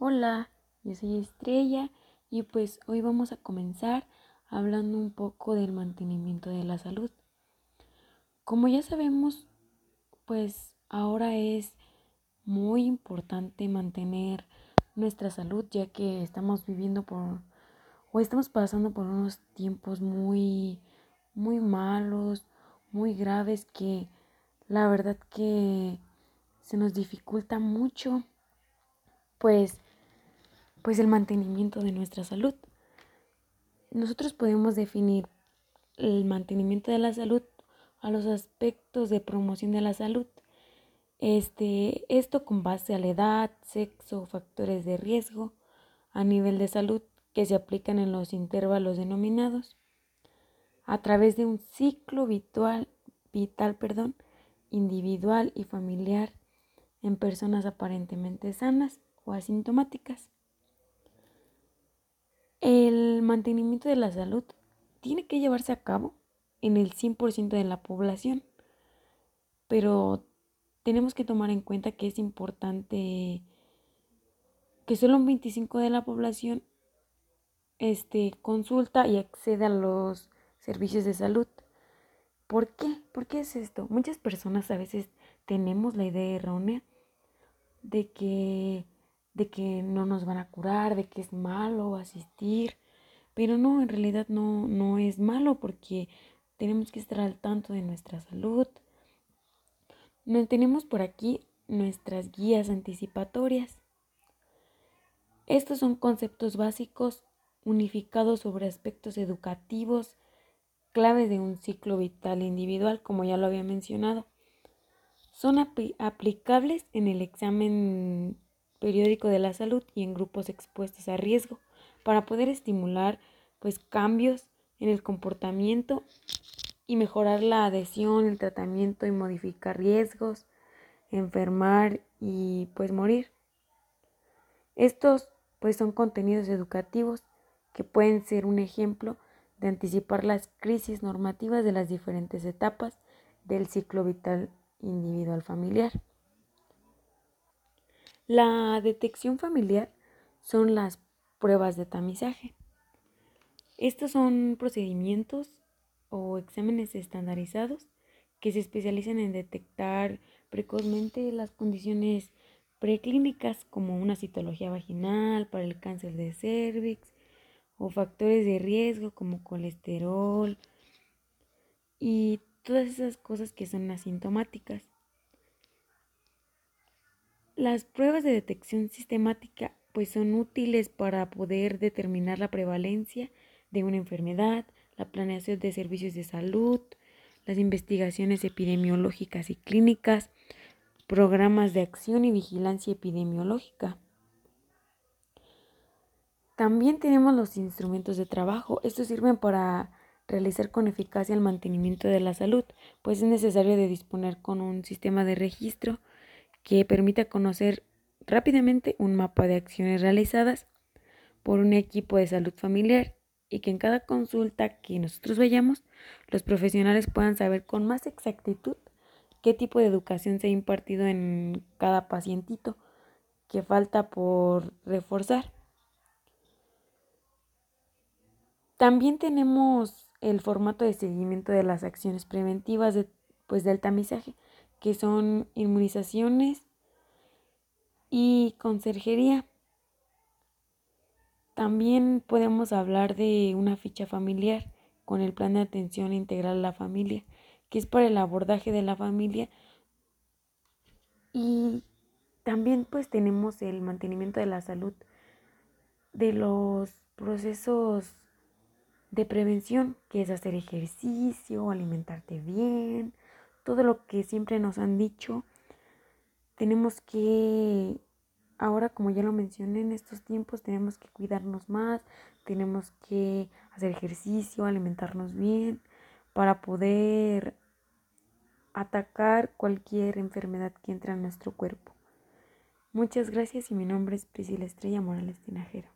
Hola, yo soy Estrella y pues hoy vamos a comenzar hablando un poco del mantenimiento de la salud. Como ya sabemos, pues ahora es muy importante mantener nuestra salud ya que estamos viviendo por o estamos pasando por unos tiempos muy muy malos, muy graves que la verdad que se nos dificulta mucho pues pues el mantenimiento de nuestra salud. Nosotros podemos definir el mantenimiento de la salud a los aspectos de promoción de la salud. Este, esto con base a la edad, sexo, factores de riesgo a nivel de salud que se aplican en los intervalos denominados a través de un ciclo vital, vital perdón, individual y familiar en personas aparentemente sanas o asintomáticas. Mantenimiento de la salud tiene que llevarse a cabo en el 100% de la población, pero tenemos que tomar en cuenta que es importante que solo un 25% de la población este, consulta y accede a los servicios de salud. ¿Por qué? ¿Por qué es esto? Muchas personas a veces tenemos la idea errónea de que de que no nos van a curar, de que es malo asistir, pero no, en realidad no, no es malo porque tenemos que estar al tanto de nuestra salud. Tenemos por aquí nuestras guías anticipatorias. Estos son conceptos básicos unificados sobre aspectos educativos, claves de un ciclo vital individual, como ya lo había mencionado. Son aplicables en el examen periódico de la salud y en grupos expuestos a riesgo para poder estimular pues cambios en el comportamiento y mejorar la adhesión, el tratamiento y modificar riesgos, enfermar y pues morir. Estos pues son contenidos educativos que pueden ser un ejemplo de anticipar las crisis normativas de las diferentes etapas del ciclo vital individual familiar. La detección familiar son las pruebas de tamizaje. Estos son procedimientos o exámenes estandarizados que se especializan en detectar precozmente las condiciones preclínicas como una citología vaginal para el cáncer de cervix o factores de riesgo como colesterol y todas esas cosas que son asintomáticas. Las pruebas de detección sistemática pues son útiles para poder determinar la prevalencia de una enfermedad, la planeación de servicios de salud, las investigaciones epidemiológicas y clínicas, programas de acción y vigilancia epidemiológica. También tenemos los instrumentos de trabajo. Estos sirven para realizar con eficacia el mantenimiento de la salud, pues es necesario disponer con un sistema de registro que permita conocer rápidamente un mapa de acciones realizadas por un equipo de salud familiar y que en cada consulta que nosotros vayamos, los profesionales puedan saber con más exactitud qué tipo de educación se ha impartido en cada pacientito que falta por reforzar. También tenemos el formato de seguimiento de las acciones preventivas de, pues, del tamizaje, que son inmunizaciones y conserjería. También podemos hablar de una ficha familiar con el plan de atención integral a la familia, que es para el abordaje de la familia. Y también pues tenemos el mantenimiento de la salud de los procesos de prevención, que es hacer ejercicio, alimentarte bien, todo lo que siempre nos han dicho. Tenemos que, ahora como ya lo mencioné en estos tiempos, tenemos que cuidarnos más, tenemos que hacer ejercicio, alimentarnos bien para poder atacar cualquier enfermedad que entre a nuestro cuerpo. Muchas gracias y mi nombre es Priscila Estrella Morales Tinajero.